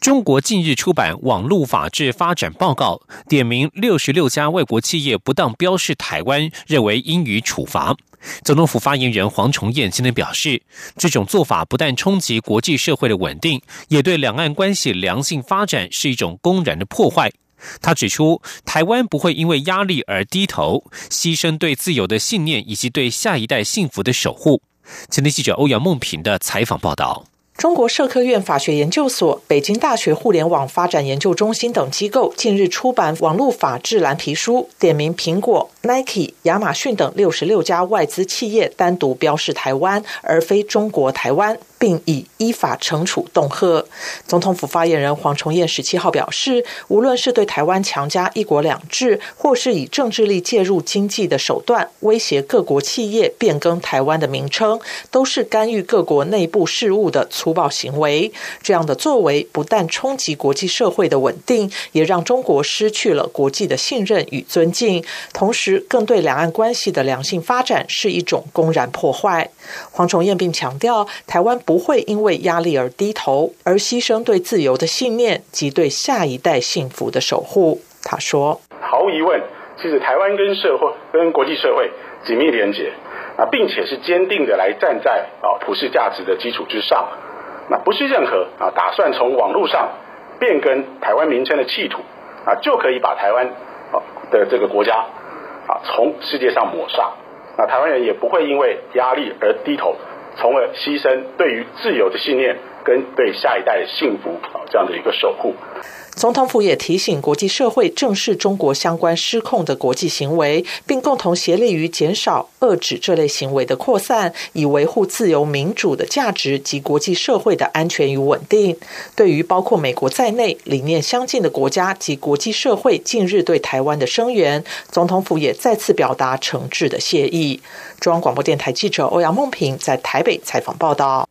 中国近日出版《网络法治发展报告》，点名六十六家外国企业不当标示台湾，认为应予处罚。总统府发言人黄崇彦今天表示，这种做法不但冲击国际社会的稳定，也对两岸关系良性发展是一种公然的破坏。他指出，台湾不会因为压力而低头，牺牲对自由的信念以及对下一代幸福的守护。前天记者欧阳梦平的采访报道。中国社科院法学研究所、北京大学互联网发展研究中心等机构近日出版《网络法治蓝皮书》，点名苹果、Nike、亚马逊等六十六家外资企业单独标示台湾，而非中国台湾。并以依法惩处恫吓。总统府发言人黄崇彦十七号表示，无论是对台湾强加一国两制，或是以政治力介入经济的手段威胁各国企业变更台湾的名称，都是干预各国内部事务的粗暴行为。这样的作为不但冲击国际社会的稳定，也让中国失去了国际的信任与尊敬，同时更对两岸关系的良性发展是一种公然破坏。黄崇彦并强调，台湾不。不会因为压力而低头，而牺牲对自由的信念及对下一代幸福的守护。他说：“毫无疑问，其实台湾跟社会、跟国际社会紧密连结啊，并且是坚定的来站在啊普世价值的基础之上。那不是任何啊打算从网络上变更台湾名称的企图啊，就可以把台湾啊的这个国家啊从世界上抹杀。那台湾人也不会因为压力而低头。”从而牺牲对于自由的信念跟对下一代幸福啊这样的一个守护。总统府也提醒国际社会正视中国相关失控的国际行为，并共同协力于减少、遏制这类行为的扩散，以维护自由民主的价值及国际社会的安全与稳定。对于包括美国在内理念相近的国家及国际社会近日对台湾的声援，总统府也再次表达诚挚的谢意。中央广播电台记者欧阳梦平在台北采访报道。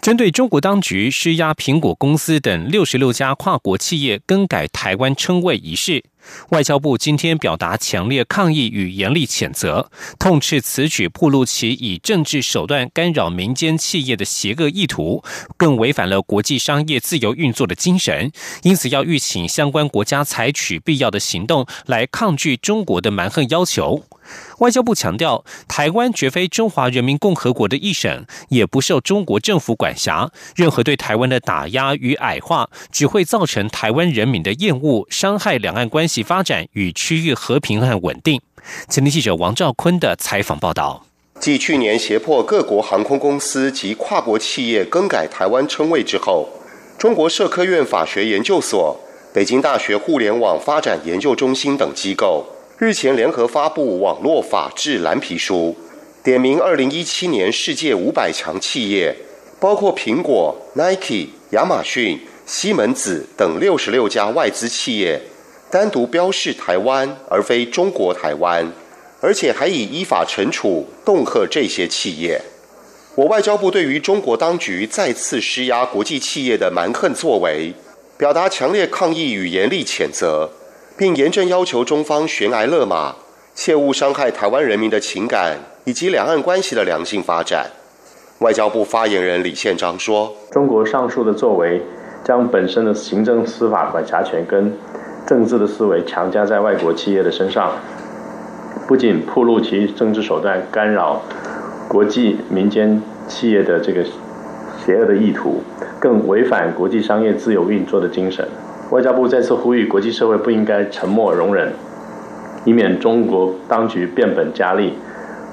针对中国当局施压苹果公司等六十六家跨国企业更改台湾称谓一事，外交部今天表达强烈抗议与严厉谴责，痛斥此举暴露其以政治手段干扰民间企业的邪恶意图，更违反了国际商业自由运作的精神。因此，要预请相关国家采取必要的行动来抗拒中国的蛮横要求。外交部强调，台湾绝非中华人民共和国的一省，也不受中国政府管辖。任何对台湾的打压与矮化，只会造成台湾人民的厌恶，伤害两岸关系发展与区域和平和稳定。前天记者王兆坤的采访报道：，继去年胁迫各国航空公司及跨国企业更改台湾称谓之后，中国社科院法学研究所、北京大学互联网发展研究中心等机构。日前联合发布《网络法治蓝皮书》，点名二零一七年世界五百强企业，包括苹果、Nike、亚马逊、西门子等六十六家外资企业，单独标示台湾而非中国台湾，而且还以依法惩处恫吓这些企业。我外交部对于中国当局再次施压国际企业的蛮横作为，表达强烈抗议与严厉谴责。并严正要求中方悬崖勒马，切勿伤害台湾人民的情感以及两岸关系的良性发展。外交部发言人李宪章说：“中国上述的作为，将本身的行政司法管辖权跟政治的思维强加在外国企业的身上，不仅暴露其政治手段干扰国际民间企业的这个邪恶的意图，更违反国际商业自由运作的精神。”外交部再次呼吁国际社会不应该沉默容忍，以免中国当局变本加厉。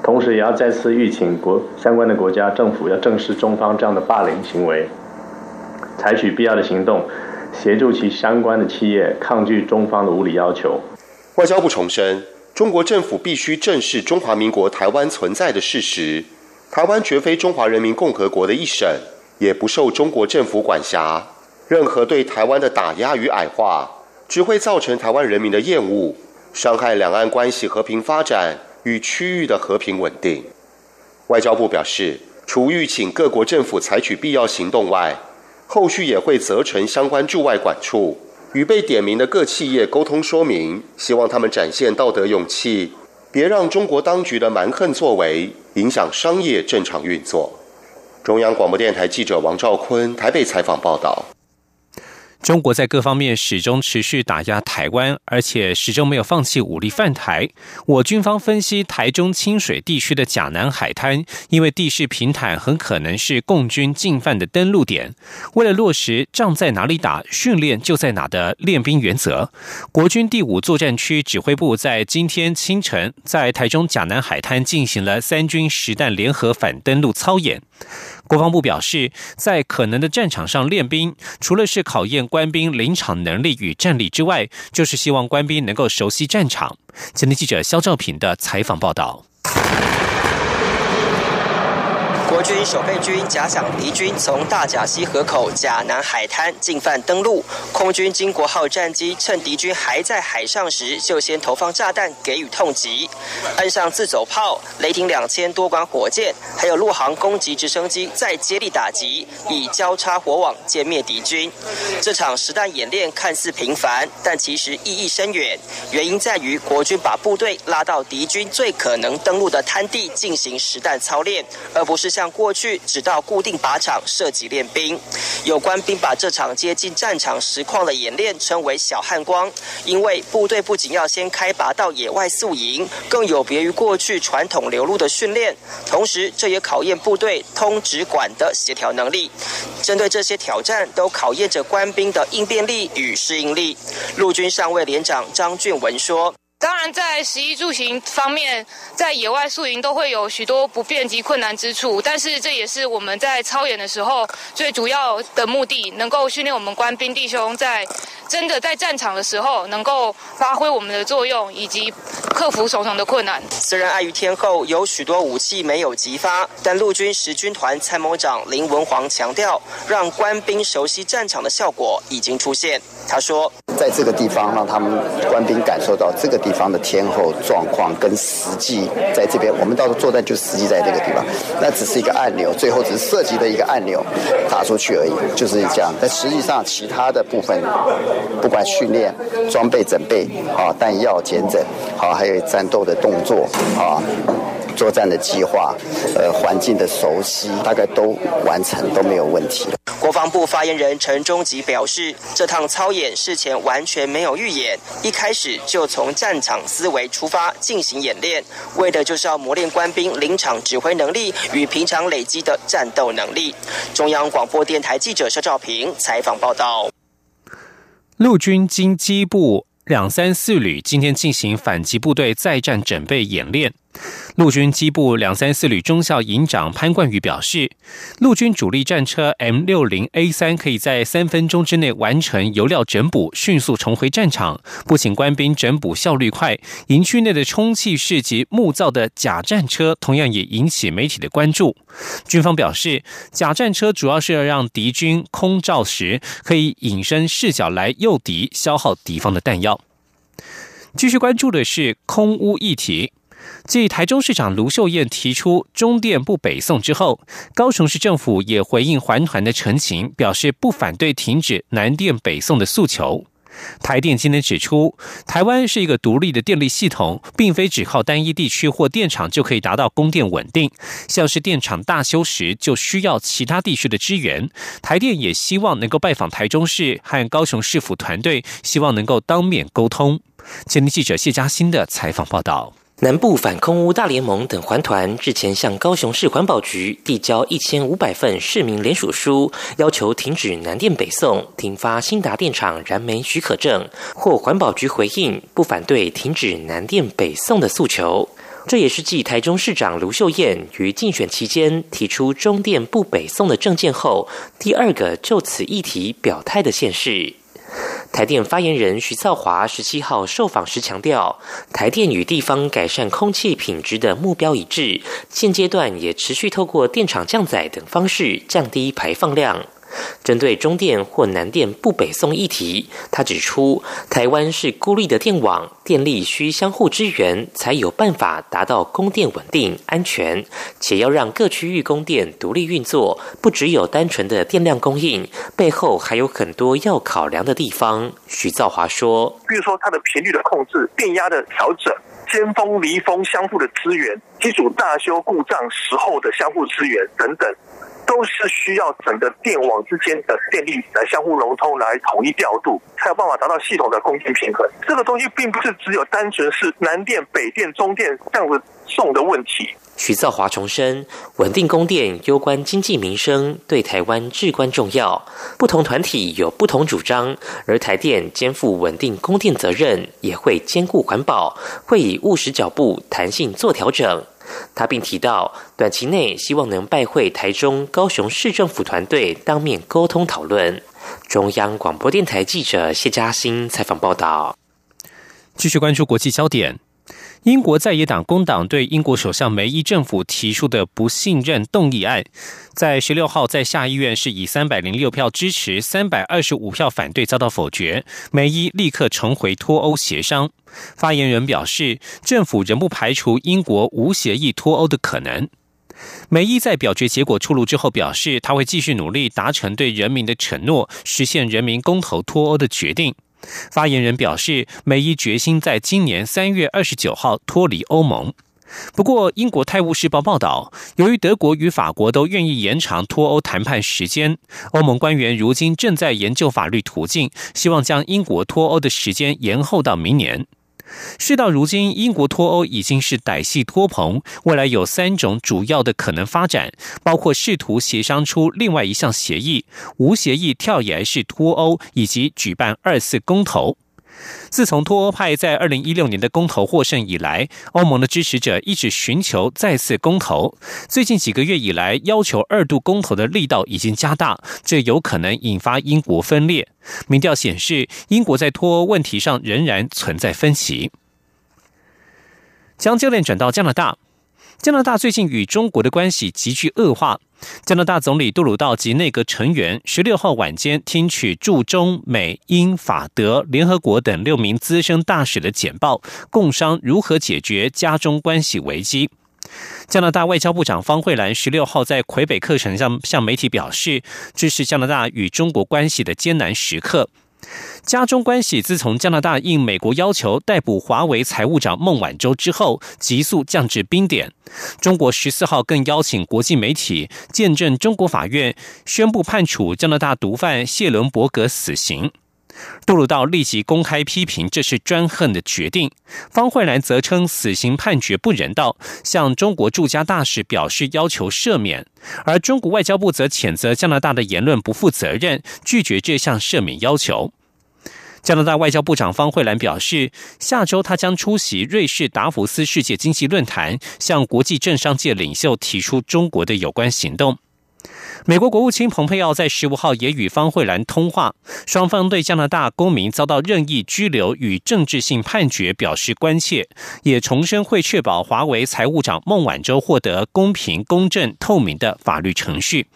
同时，也要再次吁请国相关的国家政府要正视中方这样的霸凌行为，采取必要的行动，协助其相关的企业抗拒中方的无理要求。外交部重申，中国政府必须正视中华民国台湾存在的事实，台湾绝非中华人民共和国的一省，也不受中国政府管辖。任何对台湾的打压与矮化，只会造成台湾人民的厌恶，伤害两岸关系和平发展与区域的和平稳定。外交部表示，除欲请各国政府采取必要行动外，后续也会责成相关驻外管处与被点名的各企业沟通说明，希望他们展现道德勇气，别让中国当局的蛮横作为影响商业正常运作。中央广播电台记者王兆坤台北采访报道。中国在各方面始终持续打压台湾，而且始终没有放弃武力犯台。我军方分析，台中清水地区的甲南海滩，因为地势平坦，很可能是共军进犯的登陆点。为了落实“仗在哪里打，训练就在哪”的练兵原则，国军第五作战区指挥部在今天清晨在台中甲南海滩进行了三军实弹联合反登陆操演。国防部表示，在可能的战场上练兵，除了是考验官兵临场能力与战力之外，就是希望官兵能够熟悉战场。前天记者肖兆平的采访报道。国军守备军假想敌军从大甲溪河口甲南海滩进犯登陆，空军金国号战机趁敌军还在海上时，就先投放炸弹给予痛击，岸上自走炮、雷霆两千多管火箭，还有陆航攻击直升机再接力打击，以交叉火网歼灭敌军。这场实弹演练看似平凡，但其实意义深远。原因在于国军把部队拉到敌军最可能登陆的滩地进行实弹操练，而不是。像过去只到固定靶场射击练兵，有官兵把这场接近战场实况的演练称为“小汉光”，因为部队不仅要先开拔到野外宿营，更有别于过去传统流露的训练，同时这也考验部队通直管的协调能力。针对这些挑战，都考验着官兵的应变力与适应力。陆军上尉连长张俊文说。当然，在食衣住行方面，在野外宿营都会有许多不便及困难之处，但是这也是我们在操演的时候最主要的目的，能够训练我们官兵弟兄在真的在战场的时候能够发挥我们的作用，以及克服重重的困难。虽然碍于天候，有许多武器没有激发，但陆军十军团参谋长林文煌强调，让官兵熟悉战场的效果已经出现。他说，在这个地方让他们官兵感受到这个。地地方的天候状况跟实际在这边，我们到时候作战就实际在这个地方，那只是一个按钮，最后只是设计的一个按钮，打出去而已，就是这样。但实际上，其他的部分，不管训练、装备准备啊、弹药检整，好，还有战斗的动作啊。作战的计划，呃，环境的熟悉，大概都完成，都没有问题。国防部发言人陈忠吉表示，这趟操演事前完全没有预演，一开始就从战场思维出发进行演练，为的就是要磨练官兵临场指挥能力与平常累积的战斗能力。中央广播电台记者肖兆平采访报道。陆军经机部两三四旅今天进行反击部队再战准备演练。陆军机部两三四旅中校营长潘冠宇表示，陆军主力战车 M 六零 A 三可以在三分钟之内完成油料整补，迅速重回战场。不仅官兵整补效率快，营区内的充气式及木造的假战车同样也引起媒体的关注。军方表示，假战车主要是要让敌军空照时可以隐身视角来诱敌，消耗敌方的弹药。继续关注的是空屋议题。继台中市长卢秀燕提出中电不北送之后，高雄市政府也回应环团的陈情，表示不反对停止南电北送的诉求。台电今天指出，台湾是一个独立的电力系统，并非只靠单一地区或电厂就可以达到供电稳定。像是电厂大修时，就需要其他地区的支援。台电也希望能够拜访台中市和高雄市府团队，希望能够当面沟通。前天记者谢嘉欣的采访报道。南部反空污大联盟等环团日前向高雄市环保局递交一千五百份市民联署书，要求停止南电北送、停发新达电厂燃煤许可证。或环保局回应不反对停止南电北送的诉求。这也是继台中市长卢秀燕于竞选期间提出中电不北送的政见后，第二个就此议题表态的县市。台电发言人徐兆华十七号受访时强调，台电与地方改善空气品质的目标一致，现阶段也持续透过电厂降载等方式降低排放量。针对中电或南电不北送议题，他指出，台湾是孤立的电网，电力需相互支援，才有办法达到供电稳定、安全，且要让各区域供电独立运作，不只有单纯的电量供应，背后还有很多要考量的地方。许兆华说，比如说它的频率的控制、电压的调整。尖峰、离峰相互的支援，机组大修故障时候的相互支援等等，都是需要整个电网之间的电力来相互融通、来统一调度，才有办法达到系统的供电平衡。这个东西并不是只有单纯是南电、北电、中电这样子送的问题。徐兆华重申，稳定供电攸关经济民生，对台湾至关重要。不同团体有不同主张，而台电肩负稳定供电责任，也会兼顾环保，会以务实脚步、弹性做调整。他并提到，短期内希望能拜会台中、高雄市政府团队，当面沟通讨论。中央广播电台记者谢嘉欣采访报道。继续关注国际焦点。英国在野党工党对英国首相梅伊政府提出的不信任动议案，在十六号在下议院是以三百零六票支持、三百二十五票反对遭到否决。梅伊立刻重回脱欧协商。发言人表示，政府仍不排除英国无协议脱欧的可能。梅伊在表决结果出炉之后表示，他会继续努力达成对人民的承诺，实现人民公投脱欧的决定。发言人表示，美伊决心在今年三月二十九号脱离欧盟。不过，英国《泰晤士报》报道，由于德国与法国都愿意延长脱欧谈判时间，欧盟官员如今正在研究法律途径，希望将英国脱欧的时间延后到明年。事到如今，英国脱欧已经是歹戏托棚。未来有三种主要的可能发展，包括试图协商出另外一项协议、无协议跳崖式脱欧，以及举办二次公投。自从脱欧派在二零一六年的公投获胜以来，欧盟的支持者一直寻求再次公投。最近几个月以来，要求二度公投的力道已经加大，这有可能引发英国分裂。民调显示，英国在脱欧问题上仍然存在分歧。将焦点转到加拿大。加拿大最近与中国的关系急剧恶化。加拿大总理杜鲁道及内阁成员十六号晚间听取驻中美英法德联合国等六名资深大使的简报，共商如何解决加中关系危机。加拿大外交部长方慧兰十六号在魁北克城上向媒体表示，这是加拿大与中国关系的艰难时刻。加中关系自从加拿大应美国要求逮捕华为财务长孟晚舟之后，急速降至冰点。中国十四号更邀请国际媒体见证中国法院宣布判处加拿大毒贩谢伦伯格死刑。杜鲁道立即公开批评这是专横的决定。方慧兰则称死刑判决不人道，向中国驻加大使表示要求赦免。而中国外交部则谴责加拿大的言论不负责任，拒绝这项赦免要求。加拿大外交部长方慧兰表示，下周他将出席瑞士达福斯世界经济论坛，向国际政商界领袖提出中国的有关行动。美国国务卿蓬佩奥在十五号也与方慧兰通话，双方对加拿大公民遭到任意拘留与政治性判决表示关切，也重申会确保华为财务长孟晚舟获得公平、公正、透明的法律程序。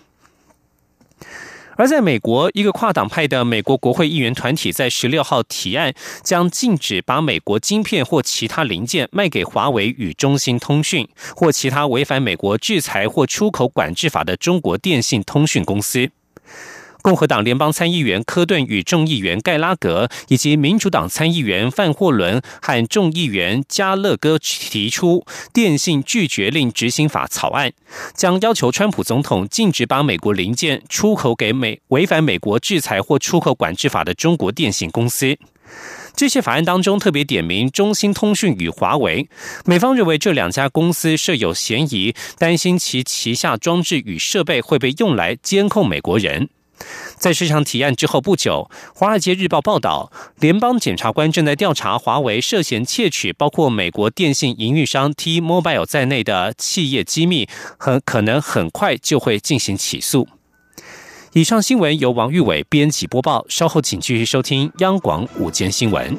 而在美国，一个跨党派的美国国会议员团体在十六号提案，将禁止把美国晶片或其他零件卖给华为与中兴通讯或其他违反美国制裁或出口管制法的中国电信通讯公司。共和党联邦参议员科顿与众议员盖拉格，以及民主党参议员范霍伦和众议员加勒戈提出电信拒绝令执行法草案，将要求川普总统禁止把美国零件出口给美违反美国制裁或出口管制法的中国电信公司。这些法案当中特别点名中兴通讯与华为，美方认为这两家公司设有嫌疑，担心其旗下装置与设备会被用来监控美国人。在这场提案之后不久，《华尔街日报》报道，联邦检察官正在调查华为涉嫌窃取包括美国电信营运商 T-Mobile 在内的企业机密，很可能很快就会进行起诉。以上新闻由王玉伟编辑播报，稍后请继续收听央广午间新闻。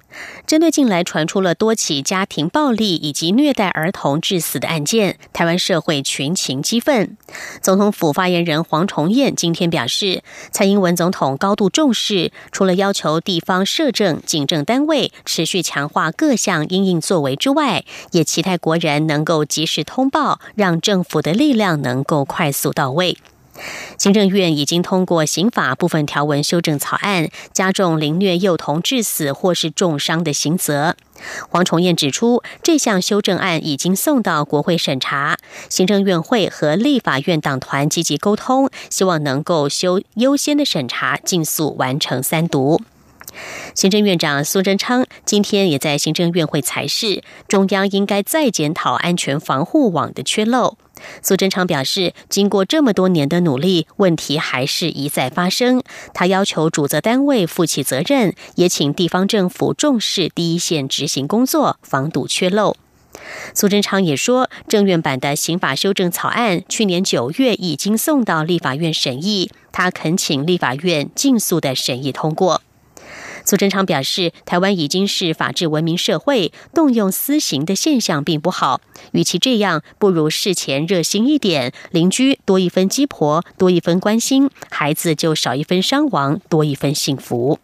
针对近来传出了多起家庭暴力以及虐待儿童致死的案件，台湾社会群情激愤。总统府发言人黄崇彦今天表示，蔡英文总统高度重视，除了要求地方社政、警政单位持续强化各项应应作为之外，也期待国人能够及时通报，让政府的力量能够快速到位。行政院已经通过刑法部分条文修正草案，加重凌虐幼童致死或是重伤的刑责。黄崇彦指出，这项修正案已经送到国会审查，行政院会和立法院党团积极沟通，希望能够修优先的审查，尽速完成三读。行政院长苏贞昌今天也在行政院会裁示，中央应该再检讨安全防护网的缺漏。苏贞昌表示，经过这么多年的努力，问题还是一再发生。他要求主责单位负起责任，也请地方政府重视第一线执行工作，防堵缺漏。苏贞昌也说，政院版的刑法修正草案去年九月已经送到立法院审议，他恳请立法院尽速的审议通过。苏贞昌表示，台湾已经是法治文明社会，动用私刑的现象并不好。与其这样，不如事前热心一点，邻居多一分鸡婆，多一分关心，孩子就少一分伤亡，多一分幸福。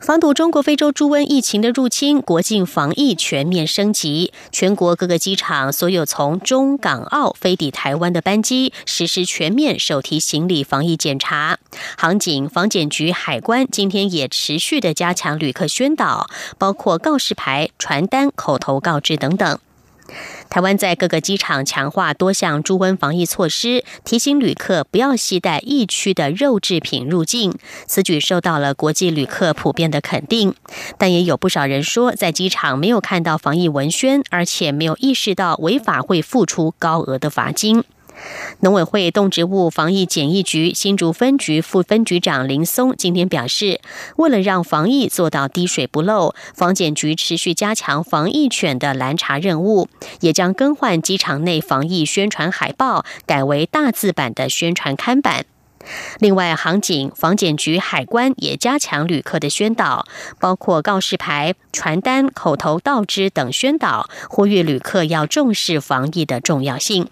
防堵中国非洲猪瘟疫情的入侵，国境防疫全面升级。全国各个机场，所有从中港澳飞抵台湾的班机，实施全面手提行李防疫检查。航警、防检局、海关今天也持续的加强旅客宣导，包括告示牌、传单、口头告知等等。台湾在各个机场强化多项猪瘟防疫措施，提醒旅客不要携带疫区的肉制品入境。此举受到了国际旅客普遍的肯定，但也有不少人说，在机场没有看到防疫文宣，而且没有意识到违法会付出高额的罚金。农委会动植物防疫检疫局新竹分局副分局长林松今天表示，为了让防疫做到滴水不漏，防检局持续加强防疫犬的拦查任务，也将更换机场内防疫宣传海报，改为大字版的宣传看板。另外，航警、防检局、海关也加强旅客的宣导，包括告示牌、传单、口头告知等宣导，呼吁旅客要重视防疫的重要性。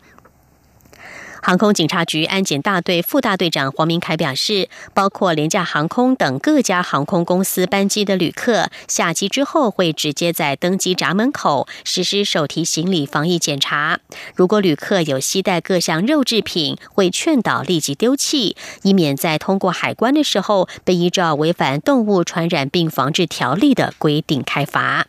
航空警察局安检大队副大队长黄明凯表示，包括廉价航空等各家航空公司班机的旅客下机之后，会直接在登机闸门口实施手提行李防疫检查。如果旅客有携带各项肉制品，会劝导立即丢弃，以免在通过海关的时候被依照违反动物传染病防治条例的规定开罚。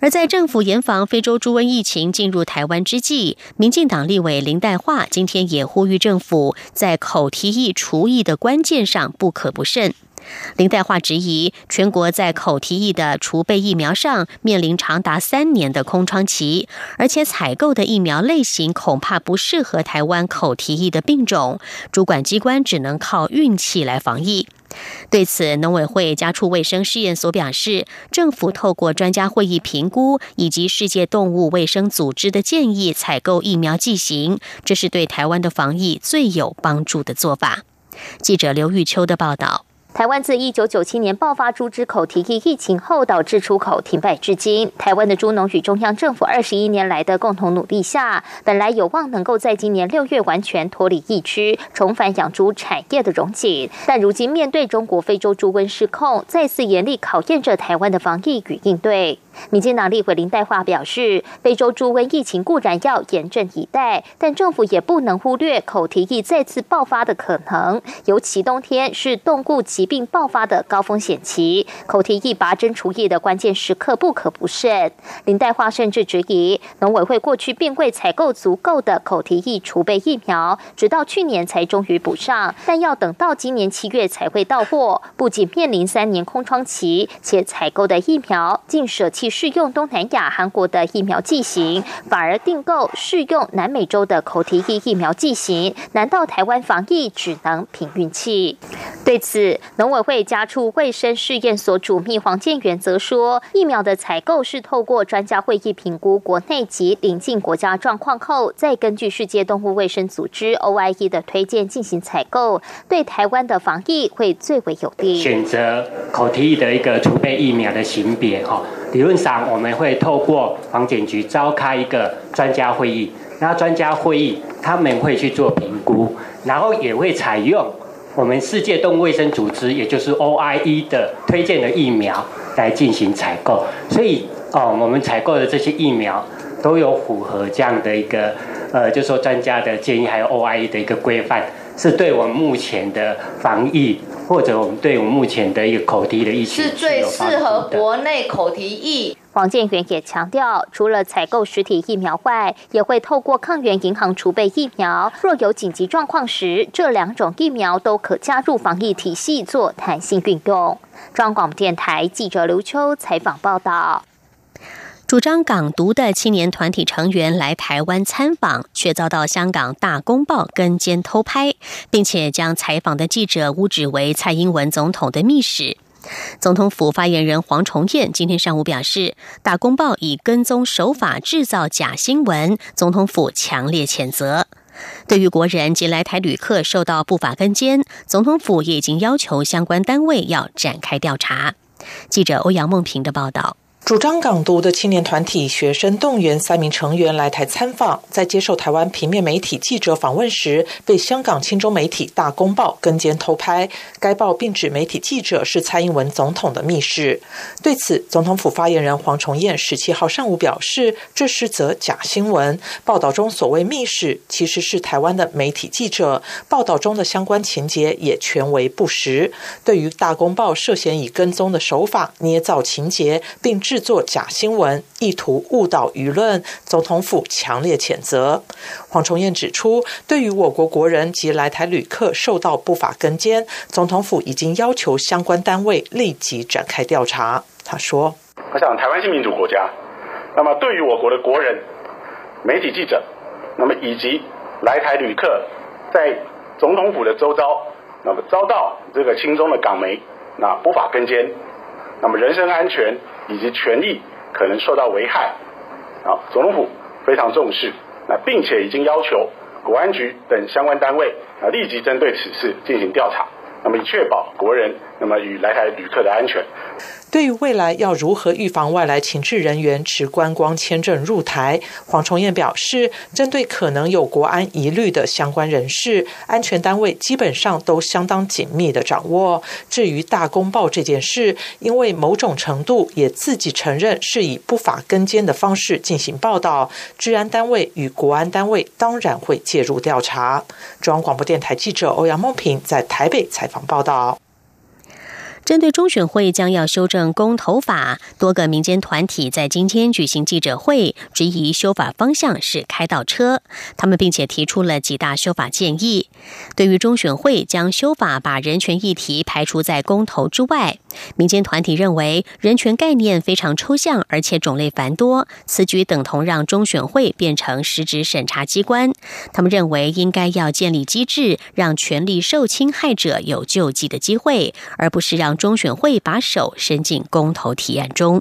而在政府严防非洲猪瘟疫情进入台湾之际，民进党立委林代化今天也呼吁政府在口蹄疫除疫的关键上不可不慎。林代化质疑，全国在口蹄疫的储备疫苗上面临长达三年的空窗期，而且采购的疫苗类型恐怕不适合台湾口蹄疫的病种，主管机关只能靠运气来防疫。对此，农委会家畜卫生试验所表示，政府透过专家会议评估以及世界动物卫生组织的建议，采购疫苗剂型，这是对台湾的防疫最有帮助的做法。记者刘玉秋的报道。台湾自一九九七年爆发猪只口蹄疫疫情后，导致出口停摆至今。台湾的猪农与中央政府二十一年来的共同努力下，本来有望能够在今年六月完全脱离疫区，重返养猪产业的荣景。但如今面对中国非洲猪瘟失控，再次严厉考验着台湾的防疫与应对。民进党立委林代化表示，非洲猪瘟疫情固然要严阵以待，但政府也不能忽略口蹄疫再次爆发的可能。尤其冬天是动物疾病爆发的高风险期，口蹄疫拔针除疫的关键时刻不可不慎。林代化甚至质疑，农委会过去并未采购足够的口蹄疫储备疫苗，直到去年才终于补上，但要等到今年七月才会到货，不仅面临三年空窗期，且采购的疫苗竟舍。弃适用东南亚韩国的疫苗剂型，反而订购适用南美洲的口蹄疫疫苗剂型，难道台湾防疫只能凭运气？对此，农委会家畜卫生试验所主秘黄建元则说，疫苗的采购是透过专家会议评估国内及邻近国家状况后，再根据世界动物卫生组织 OIE 的推荐进行采购，对台湾的防疫会最为有利。选择口蹄疫的一个储备疫苗的型别，哈，理论上我们会透过防检局召开一个专家会议，那专家会议他们会去做评估，然后也会采用。我们世界动物卫生组织，也就是 OIE 的推荐的疫苗来进行采购，所以哦，我们采购的这些疫苗都有符合这样的一个呃，就说专家的建议，还有 OIE 的一个规范，是对我们目前的防疫或者我们对我们目前的一个口蹄的疫情是最适合国内口蹄疫。黄建元也强调，除了采购实体疫苗外，也会透过抗原银行储备疫苗。若有紧急状况时，这两种疫苗都可加入防疫体系做弹性运用。中央广播电台记者刘秋采访报道。主张港独的青年团体成员来台湾参访，却遭到香港《大公报》跟监偷拍，并且将采访的记者污指为蔡英文总统的密使。总统府发言人黄崇彦今天上午表示，《大公报》以跟踪手法制造假新闻，总统府强烈谴责。对于国人及来台旅客受到不法跟监，总统府也已经要求相关单位要展开调查。记者欧阳梦平的报道。主张港独的青年团体学生动员三名成员来台参访，在接受台湾平面媒体记者访问时，被香港亲中媒体《大公报》跟监偷拍。该报并指媒体记者是蔡英文总统的密使。对此，总统府发言人黄崇彦十七号上午表示，这是则假新闻。报道中所谓密使，其实是台湾的媒体记者。报道中的相关情节也全为不实。对于《大公报》涉嫌以跟踪的手法捏造情节，并制作假新闻，意图误导舆论，总统府强烈谴责。黄崇彦指出，对于我国国人及来台旅客受到不法跟监，总统府已经要求相关单位立即展开调查。他说：“我想台湾是民主国家，那么对于我国的国人、媒体记者，那么以及来台旅客，在总统府的周遭，那么遭到这个亲中的港媒那不法跟监，那么人身安全。”以及权益可能受到危害，啊，总统府非常重视，那并且已经要求国安局等相关单位啊立即针对此事进行调查，那么以确保国人那么与来台旅客的安全。对于未来要如何预防外来情治人员持观光签证入台，黄崇彦表示，针对可能有国安疑虑的相关人士，安全单位基本上都相当紧密的掌握。至于大公报这件事，因为某种程度也自己承认是以不法跟监的方式进行报道，治安单位与国安单位当然会介入调查。中央广播电台记者欧阳梦平在台北采访报道。针对中选会将要修正公投法，多个民间团体在今天举行记者会，质疑修法方向是开倒车。他们并且提出了几大修法建议。对于中选会将修法把人权议题排除在公投之外，民间团体认为人权概念非常抽象，而且种类繁多，此举等同让中选会变成实质审查机关。他们认为应该要建立机制，让权力受侵害者有救济的机会，而不是让。中选会把手伸进公投提案中。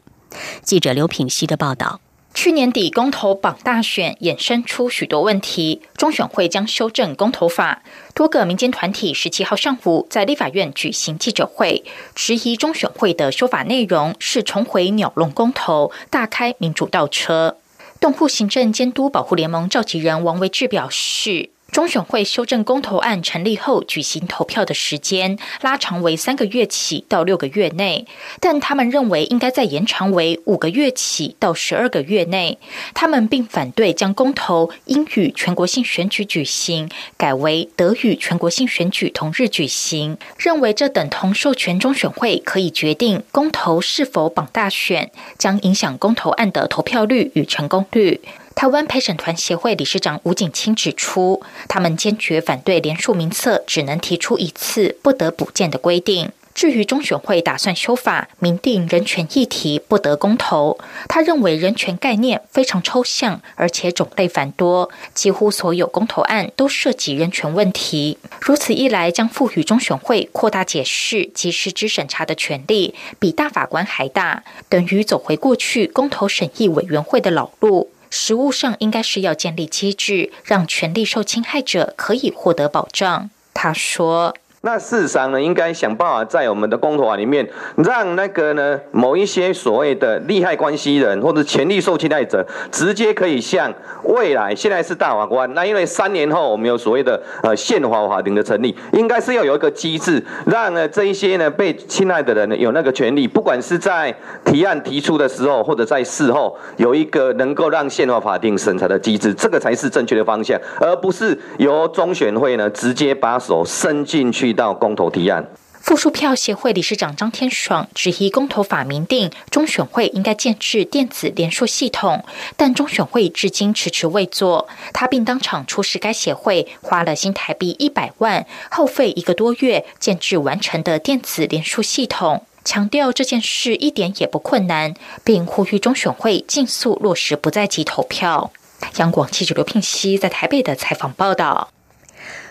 记者刘品希的报道：去年底公投榜大选衍生出许多问题，中选会将修正公投法。多个民间团体十七号上午在立法院举行记者会，质疑中选会的修法内容是重回鸟笼公投，大开民主倒车。动户行政监督保护联盟召集人王维志表示。中选会修正公投案成立后举行投票的时间拉长为三个月起到六个月内，但他们认为应该再延长为五个月起到十二个月内。他们并反对将公投应与全国性选举举行改为得与全国性选举同日举行，认为这等同授权中选会可以决定公投是否绑大选，将影响公投案的投票率与成功率。台湾陪审团协会理事长吴景清指出，他们坚决反对连署名册只能提出一次不得补件的规定。至于中选会打算修法，明定人权议题不得公投，他认为人权概念非常抽象，而且种类繁多，几乎所有公投案都涉及人权问题。如此一来，将赋予中选会扩大解释及实质审查的权利，比大法官还大，等于走回过去公投审议委员会的老路。实务上，应该是要建立机制，让权利受侵害者可以获得保障。他说。那事实上呢，应该想办法在我们的公投法里面，让那个呢某一些所谓的利害关系人或者权利受侵害者，直接可以向未来现在是大法官，那因为三年后我们有所谓的呃宪法法庭的成立，应该是要有一个机制，让呢这一些呢被侵害的人有那个权利，不管是在提案提出的时候，或者在事后有一个能够让宪法法庭审查的机制，这个才是正确的方向，而不是由中选会呢直接把手伸进去。到公投提案，复数票协会理事长张天爽质疑公投法明定中选会应该建制电子联署系统，但中选会至今迟迟未做。他并当场出示该协会花了新台币一百万，耗费一个多月建制完成的电子联署系统，强调这件事一点也不困难，并呼吁中选会尽速落实不在即投票。央广记者刘聘熙在台北的采访报道。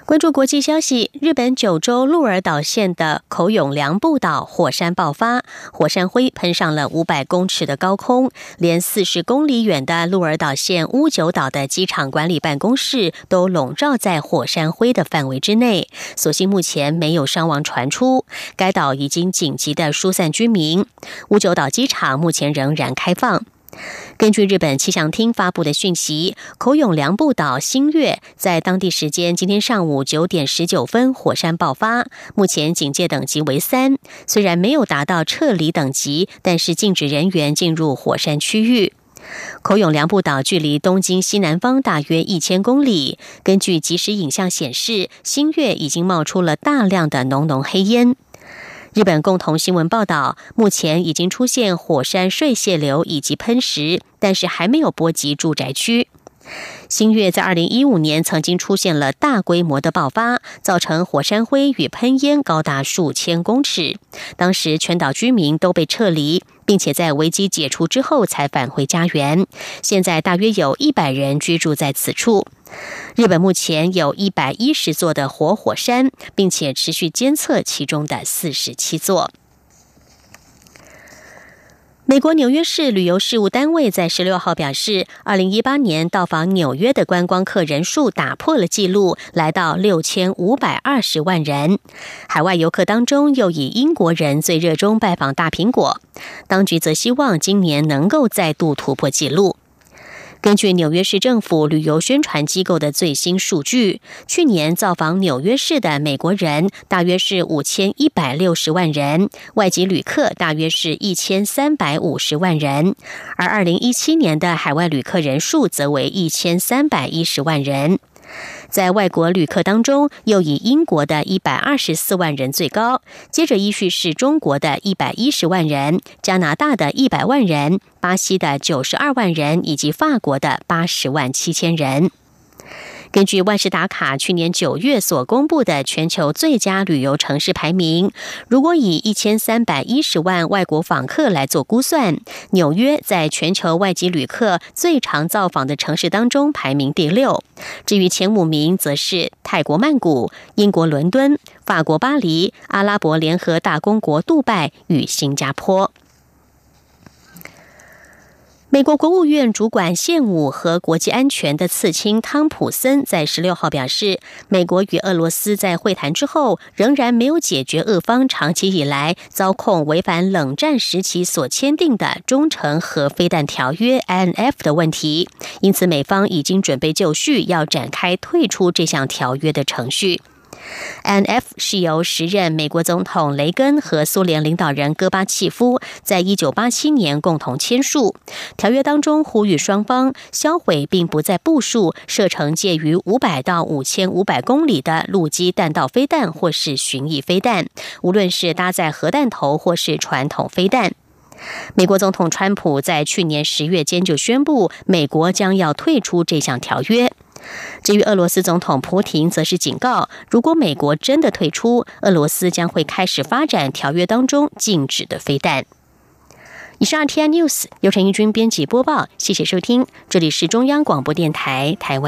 关注国际消息，日本九州鹿儿岛县的口永良部岛火山爆发，火山灰喷上了五百公尺的高空，连四十公里远的鹿儿岛县乌九岛的机场管理办公室都笼罩在火山灰的范围之内。所幸目前没有伤亡传出，该岛已经紧急的疏散居民。乌九岛机场目前仍然开放。根据日本气象厅发布的讯息，口永良部岛新月在当地时间今天上午九点十九分火山爆发，目前警戒等级为三。虽然没有达到撤离等级，但是禁止人员进入火山区域。口永良部岛距离东京西南方大约一千公里。根据即时影像显示，新月已经冒出了大量的浓浓黑烟。日本共同新闻报道，目前已经出现火山碎屑流以及喷石，但是还没有波及住宅区。新月在二零一五年曾经出现了大规模的爆发，造成火山灰与喷烟高达数千公尺，当时全岛居民都被撤离，并且在危机解除之后才返回家园。现在大约有一百人居住在此处。日本目前有一百一十座的活火山，并且持续监测其中的四十七座。美国纽约市旅游事务单位在十六号表示，二零一八年到访纽约的观光客人数打破了纪录，来到六千五百二十万人。海外游客当中，又以英国人最热衷拜访大苹果。当局则希望今年能够再度突破纪录。根据纽约市政府旅游宣传机构的最新数据，去年造访纽约市的美国人大约是五千一百六十万人，外籍旅客大约是一千三百五十万人，而二零一七年的海外旅客人数则为一千三百一十万人。在外国旅客当中，又以英国的一百二十四万人最高，接着依序是中国的一百一十万人、加拿大的一百万人、巴西的九十二万人以及法国的八十万七千人。根据万事达卡去年九月所公布的全球最佳旅游城市排名，如果以一千三百一十万外国访客来做估算，纽约在全球外籍旅客最常造访的城市当中排名第六。至于前五名，则是泰国曼谷、英国伦敦、法国巴黎、阿拉伯联合大公国杜拜与新加坡。美国国务院主管现武和国际安全的次卿汤普森在十六号表示，美国与俄罗斯在会谈之后，仍然没有解决俄方长期以来遭控违反冷战时期所签订的中程核飞弹条约 （INF） 的问题，因此美方已经准备就绪，要展开退出这项条约的程序。N.F. 是由时任美国总统雷根和苏联领导人戈巴契夫在一九八七年共同签署。条约当中呼吁双方销毁并不再部署射程介于五百到五千五百公里的陆基弹道飞弹或是巡弋飞弹，无论是搭载核弹头或是传统飞弹。美国总统川普在去年十月间就宣布，美国将要退出这项条约。至于俄罗斯总统普廷，则是警告，如果美国真的退出，俄罗斯将会开始发展条约当中禁止的飞弹。以上 T I News 由陈义军编辑播报，谢谢收听，这里是中央广播电台台湾。